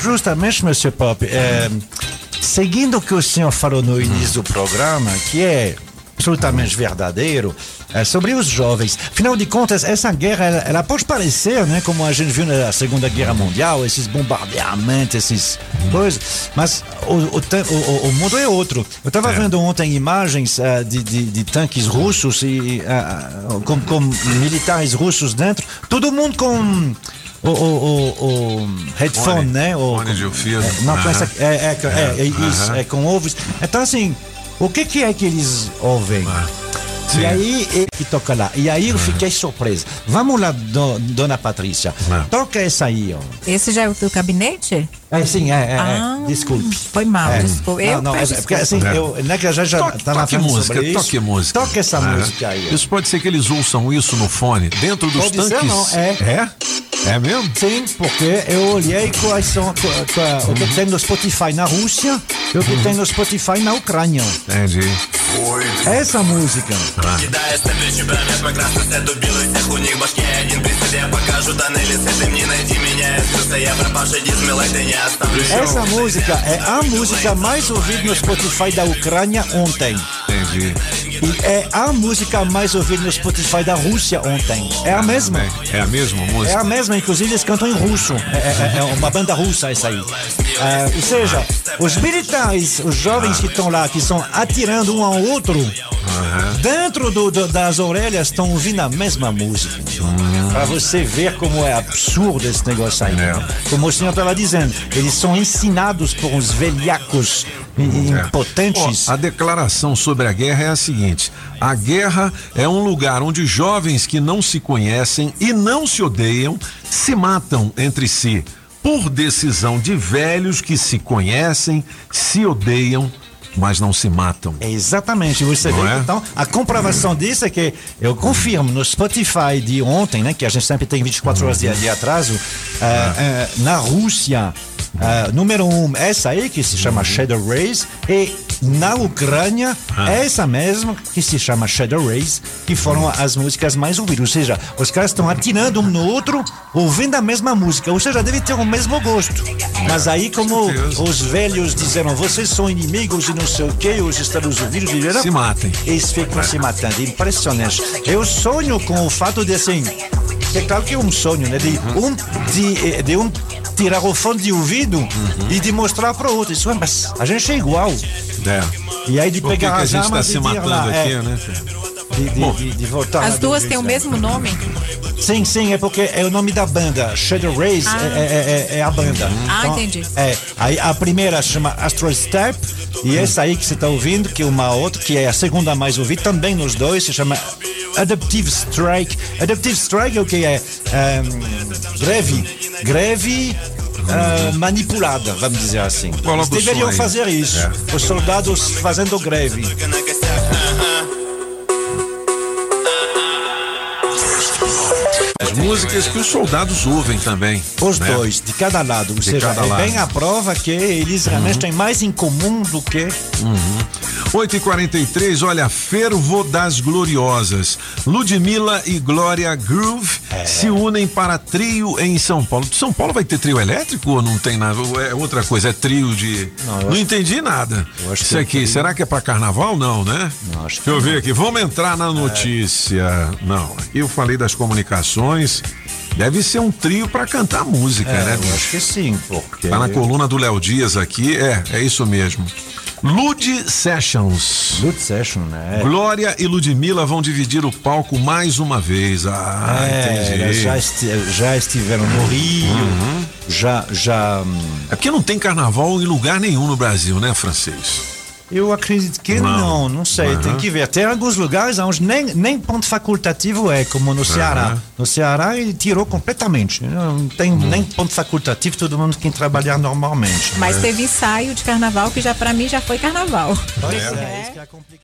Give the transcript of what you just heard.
justamente, Monsieur Pop, é, seguindo o que o senhor falou no início do programa, que é absolutamente verdadeiro, é, sobre os jovens. Afinal de contas, essa guerra, ela, ela, pode parecer, né, como a gente viu na Segunda Guerra Mundial, esses bombardeamentos, esses coisas, mas o, o, o, o mundo é outro. Eu estava é. vendo ontem imagens uh, de, de, de, tanques russos e uh, com, com militares russos dentro, todo mundo com o, o, o, o headphone, Fone. né? O, Fone de ouvido. É, não, com essa, é, é, é, é, isso, é com ovos. Então, assim, o que, que é que eles ouvem? Sim. E aí, ele que toca lá. E aí eu fiquei surpreso. Vamos lá, do, dona Patrícia. Toca essa aí, ó. Esse já é o teu gabinete? É, sim, é, é, Ah, é. Desculpe. Foi mal, É. desculpa. Eu não, não, é, porque assim, É. eu, né, que a gente já Toque, tá na toque música, sobre isso. toque música. Toca essa Ah, música aí. ó. Isso pode ser que eles ouçam isso no fone, dentro dos Pode ser, tanques. não, é. É? É mesmo? Sim, porque eu olhei quais são, qua- qua- o que tem no Spotify na Rússia e o que tem no Spotify na Ucrânia. Entendi. Essa música. Кидая степли чемпионат, мы красный след убил и всех у них башки один при себе покажу тоннели с этим не найти меня Я сбился, я пропавший дизмилай, ты не оставлю Essa música é a música mais ouvida no Spotify da Ucrânia ontem. Entendi. E é a música mais ouvida no Spotify da Rússia ontem. É a mesma. Bem, É a mesma É música? a mesma, inclusive eles cantam em russo. É, é- é uma banda russa essa aí. É, ou seja, os militares, os jovens que estão lá, que estão atirando um ao outro, dentro do- do- das orelhas estão ouvindo a mesma música. Pra você ver como é absurdo esse negócio aí. É. Como o senhor estava dizendo, eles são ensinados por uns velhacos i- É. impotentes. Ó, a declaração sobre a guerra é a seguinte: a guerra é um lugar onde jovens que não se conhecem e não se odeiam se matam entre si por decisão de velhos que se conhecem, se odeiam, mas não se matam. É Exatamente, você Não vê. é? Então, a comprovação disso é que eu confirmo no Spotify de ontem, né, que a gente sempre tem 24 horas de, de atraso, ah, ah, na Rússia, ah, número um, essa aí que se chama Shadow Rays, e na Ucrânia, essa mesma que se chama Shadow Rays, que foram as músicas mais ouvidas. Ou seja, os caras estão atirando um no outro, ouvindo a mesma música. Ou seja, deve ter o mesmo gosto. Mas aí, como os velhos disseram, vocês são inimigos e não sei o que, os Estados Unidos viram. Se matem. Eles ficam se matando. Impressionante. Eu sonho com o fato de assim. É claro que é um sonho, né? De um, de, de um tirar o fone de ouvido e de mostrar para o outro. Isso, é, mas a gente é igual. É. E aí de Por que, que pegar a as gente está se matando lá, aqui, é, né? de, de, de, de voltar As duas têm o mesmo nome? Sim, sim, é porque é o nome da banda. Shadow Rays é, é- é- é a banda. Ah, entendi. É, aí a primeira chama Astral Step e essa aí que você está ouvindo, que é uma outra, que é a segunda mais ouvida, também nos dois, se chama Adaptive Strike. Adaptive Strike é o que é? Ehm, greve. Greve. Ah, manipulada, vamos dizer assim. Eles deveriam fazer isso. É. Os soldados fazendo greve. Músicas que os soldados ouvem também. Os né? dois, de cada lado. Ou seja, cada é lado. bem a prova que eles realmente têm mais em comum do que 8 e 43 olha, Fervo das Gloriosas. Ludmilla e Glória Groove É. se unem para trio em São Paulo. São Paulo vai ter trio elétrico ou não tem nada? É outra coisa, é trio de. Não, Não, entendi nada. eu acho Isso que é aqui, trio. será que é para carnaval? Não, né? Não, acho que Deixa eu ver não. aqui. Vamos entrar na notícia. Não, aqui eu falei das comunicações. Deve ser um trio para cantar música, né? É, eu bicho? acho que sim, porque. Tá na coluna do Léo Dias aqui. É, é isso mesmo. Lud Sessions. Good Session, né? Glória e Ludmilla vão dividir o palco mais uma vez. Ah, É, entendi. já, esti- já estiveram no Rio, Uhum. já, já. hum, É porque não tem carnaval em lugar nenhum no Brasil, né, francês? Eu acredito que não, não, sei, tem que ver. Tem alguns lugares onde nem, nem ponto facultativo é, como no Ceará. No Ceará ele tirou completamente. Não tem Uhum. nem ponto facultativo, todo mundo tem que trabalhar normalmente. Mas teve ensaio de carnaval que já pra mim já foi carnaval. Pois é, isso que é complicado.